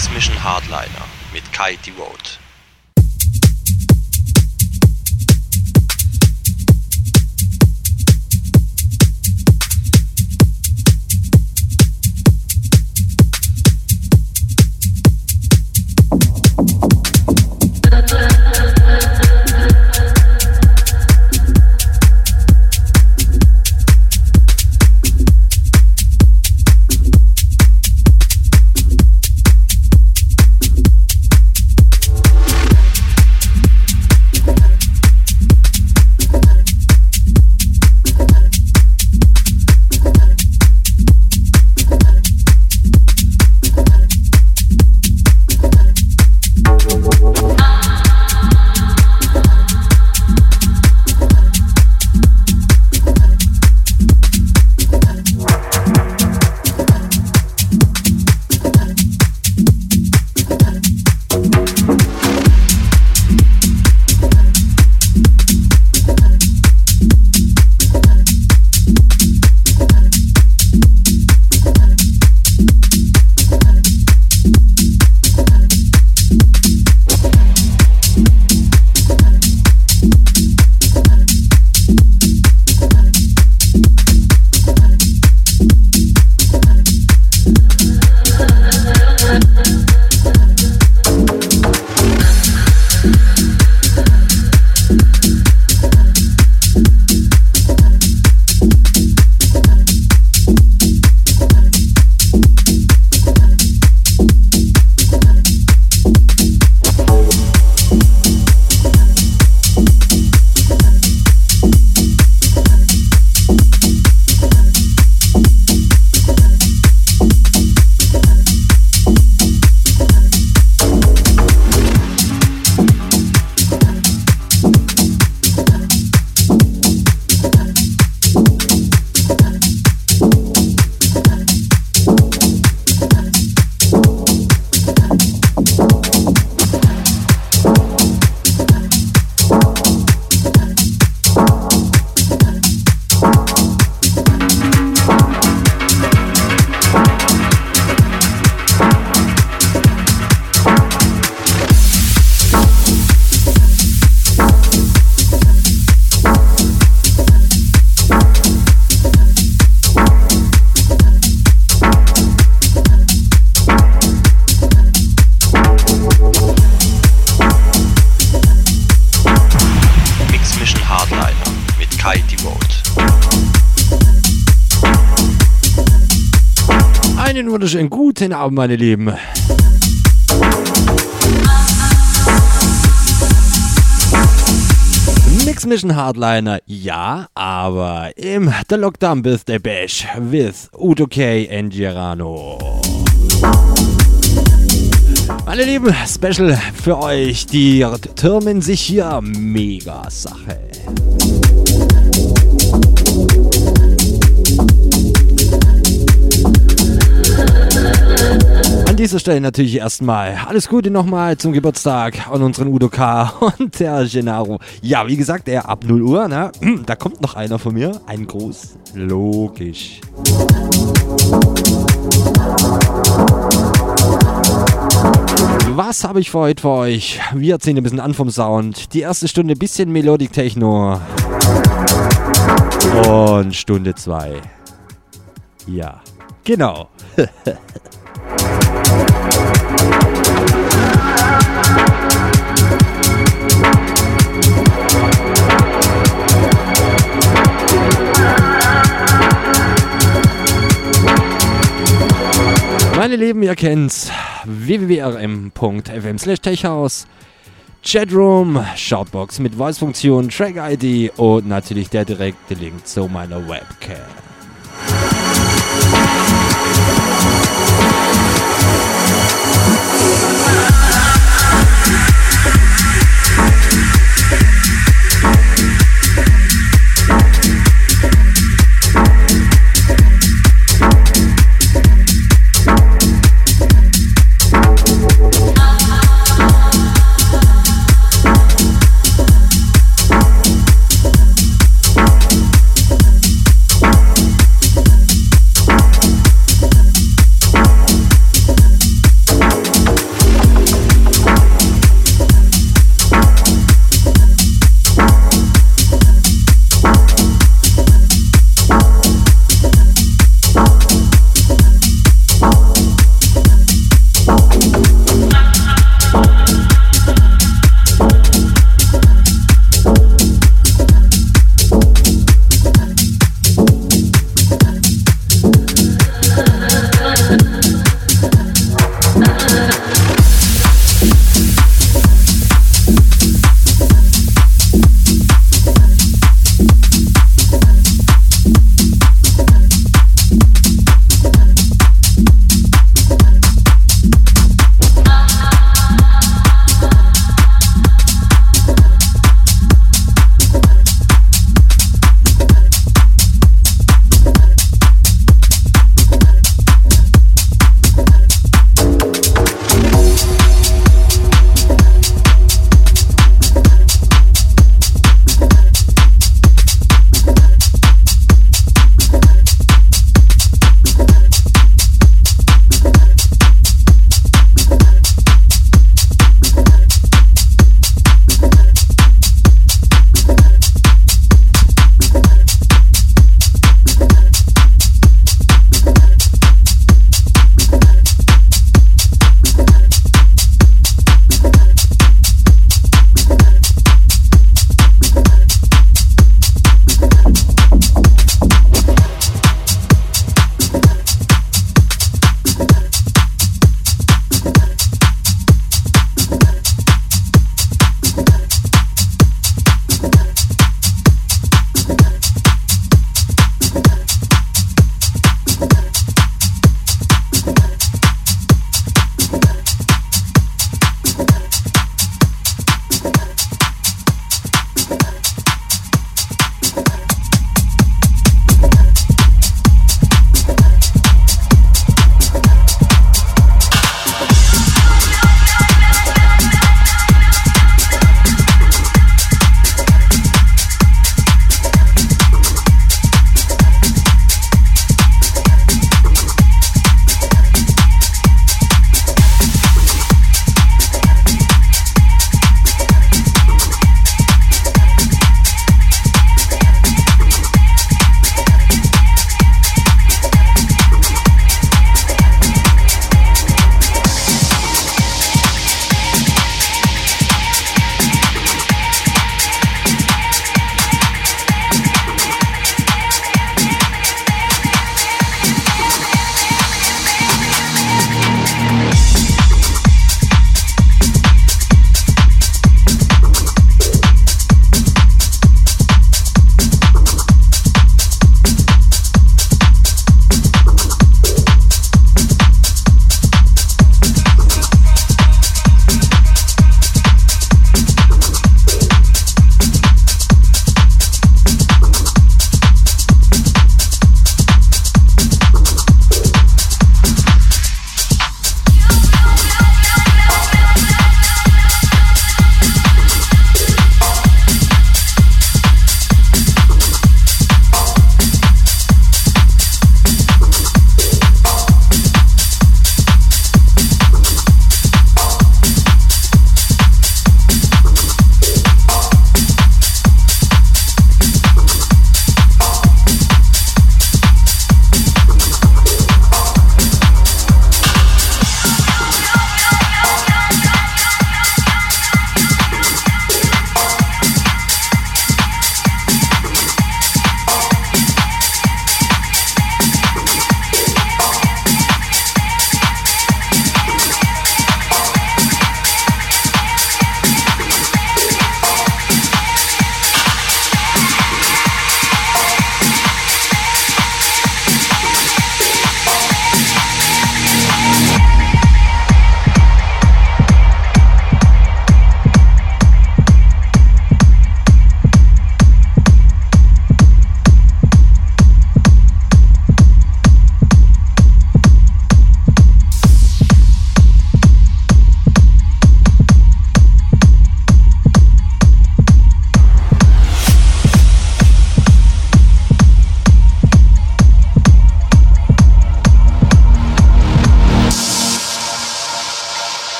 Mix Mission Hardliner mit Kai Devote. Guten Abend, meine Lieben. Mix Mission Hardliner, ja, aber im The Lockdown Birthday Bash with Udo K. and Girano. Meine Lieben, Special für euch, die türmen sich hier mega Sache. Dieser Stelle natürlich erstmal alles Gute nochmal zum Geburtstag an unseren Udo K. und der Gennaro. Ja, wie gesagt, er ab 0 Uhr, ne? Da kommt noch einer von mir. Ein Gruß. Logisch. Was habe ich für heute für euch? Wir ziehen ein bisschen an vom Sound. Die erste Stunde ein bisschen Melodic Techno. Und Stunde 2. Ja, genau. Meine Lieben, ihr kennt's. www.rm.fm slash techhouse. Chatroom, Shoutbox mit Voice-Funktion, Track-ID und natürlich der direkte Link zu meiner Webcam.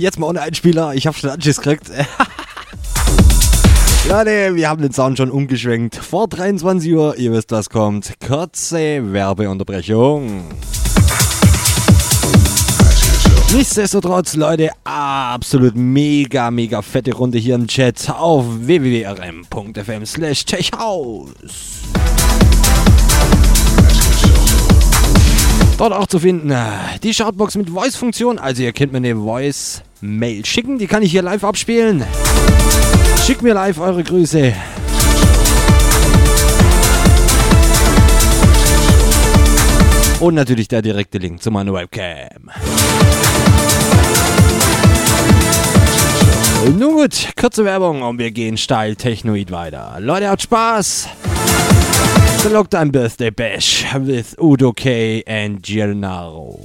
Jetzt mal ohne Einspieler. Ich habe schon Anschiss gekriegt. Leute, wir haben den Sound schon umgeschwenkt. Vor 23 Uhr, ihr wisst, was kommt. Kurze Werbeunterbrechung. Nichtsdestotrotz, Leute, absolut mega, mega fette Runde hier im Chat auf www.rm.fm slash techhaus. Dort auch zu finden äh, die Shoutbox mit Voice-Funktion. Also ihr könnt mir eine Voice-Mail schicken, die kann ich hier live abspielen. Schickt mir live eure Grüße. Und natürlich der direkte Link zu meiner Webcam. Nun gut, kurze Werbung und wir gehen steil Technoid weiter. Leute, habt Spaß! The Lockdown Birthday Bash with Udo K and Gennaro.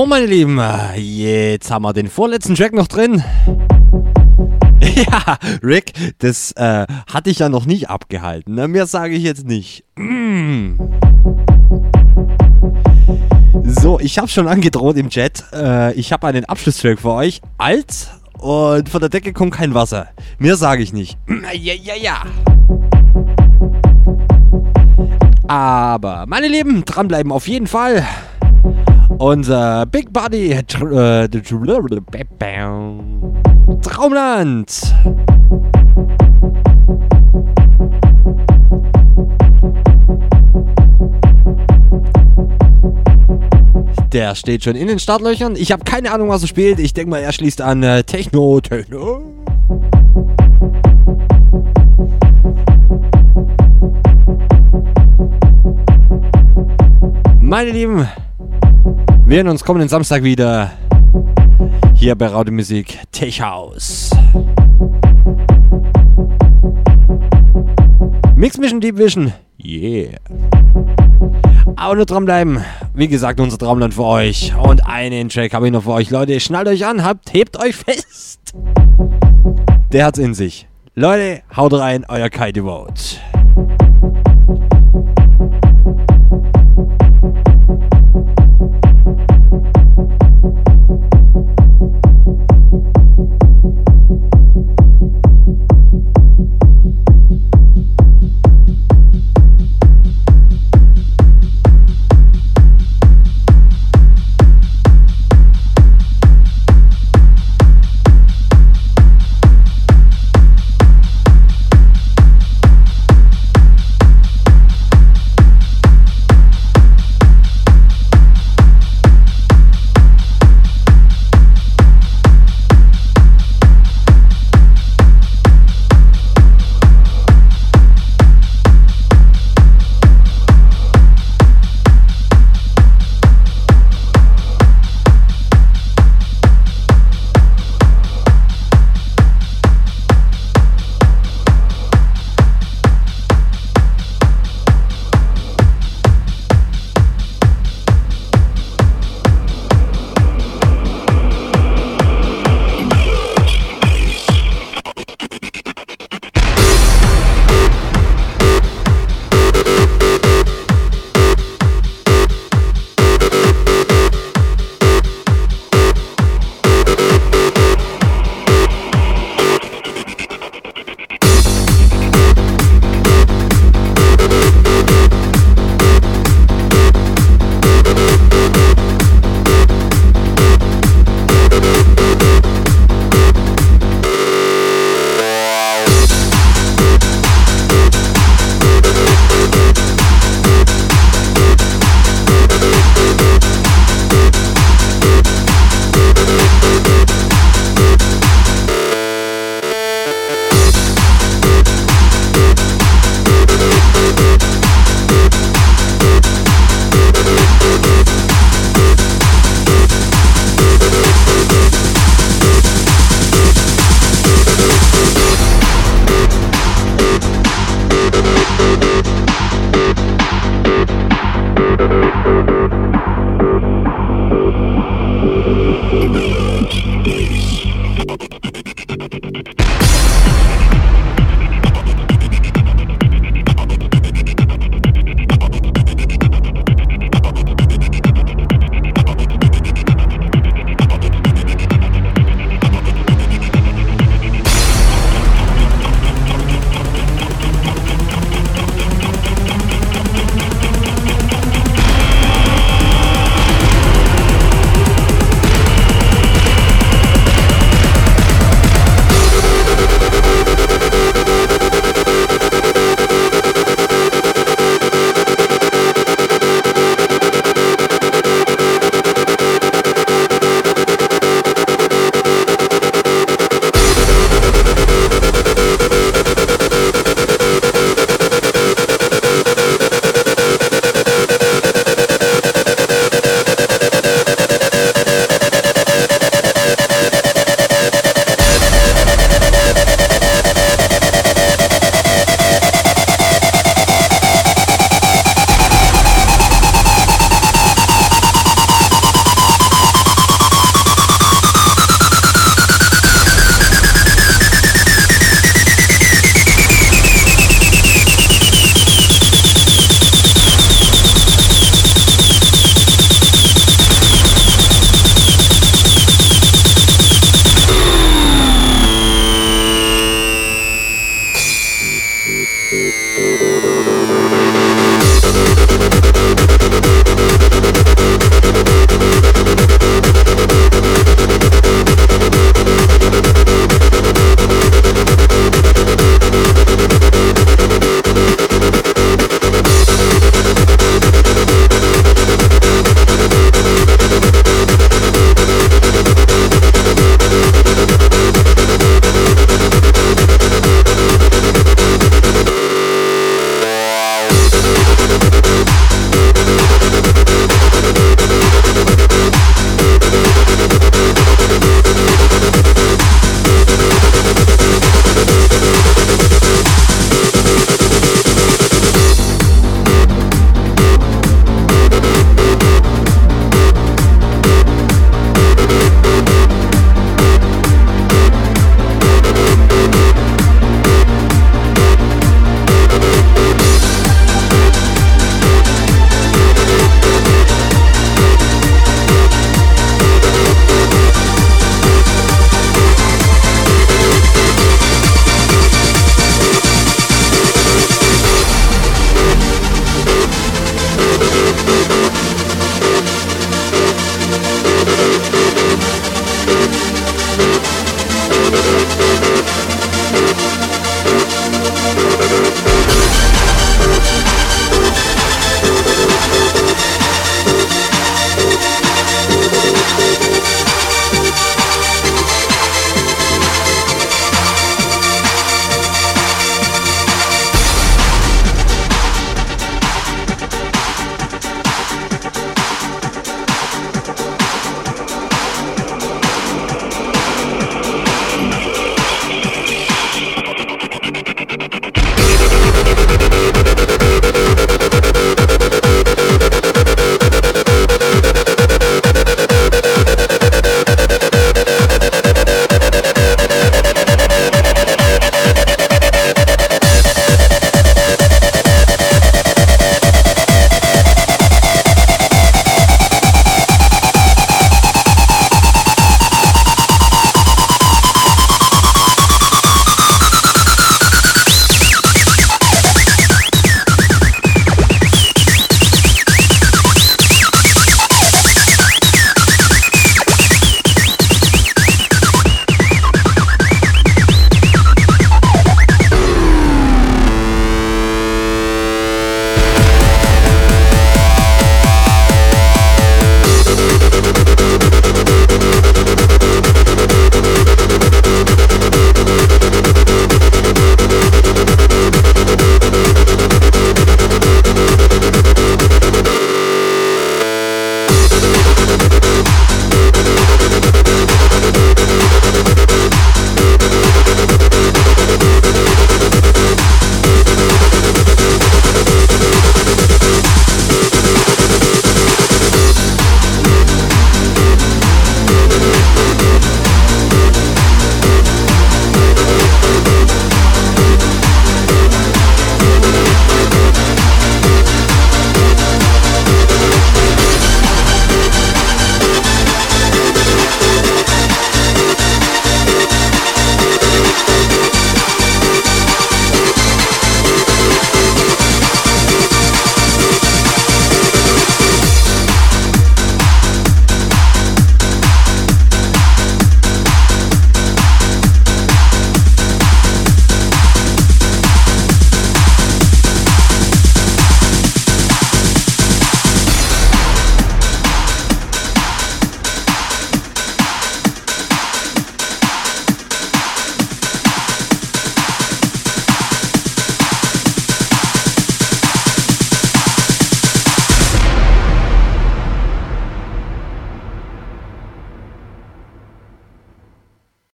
So, meine Lieben, jetzt haben wir den vorletzten Track noch drin. Ja, Rick, das äh, hatte ich ja noch nicht abgehalten. Ne? Mehr sage ich jetzt nicht. Mm. So, ich habe schon angedroht im Chat. Äh, ich habe einen Abschlusstrack für euch. Alt und von der Decke kommt kein Wasser. Mehr sage ich nicht. Ja, ja, ja. Aber, meine Lieben, dranbleiben auf jeden Fall. Unser Big Buddy äh, Traumland. Der steht schon in den Startlöchern. Ich habe keine Ahnung, was er spielt. Ich denke mal, er schließt an äh, Techno, Techno. Meine Lieben, wir hören uns kommenden Samstag wieder hier bei Raute Musik Tech House. Mix Mission Deep Vision, yeah. Aber nur dranbleiben. Wie gesagt, unser Traumland für euch. Und einen Track habe ich noch für euch. Leute, schnallt euch an, habt, hebt euch fest. Der hat's in sich. Leute, haut rein, euer Kai Devote.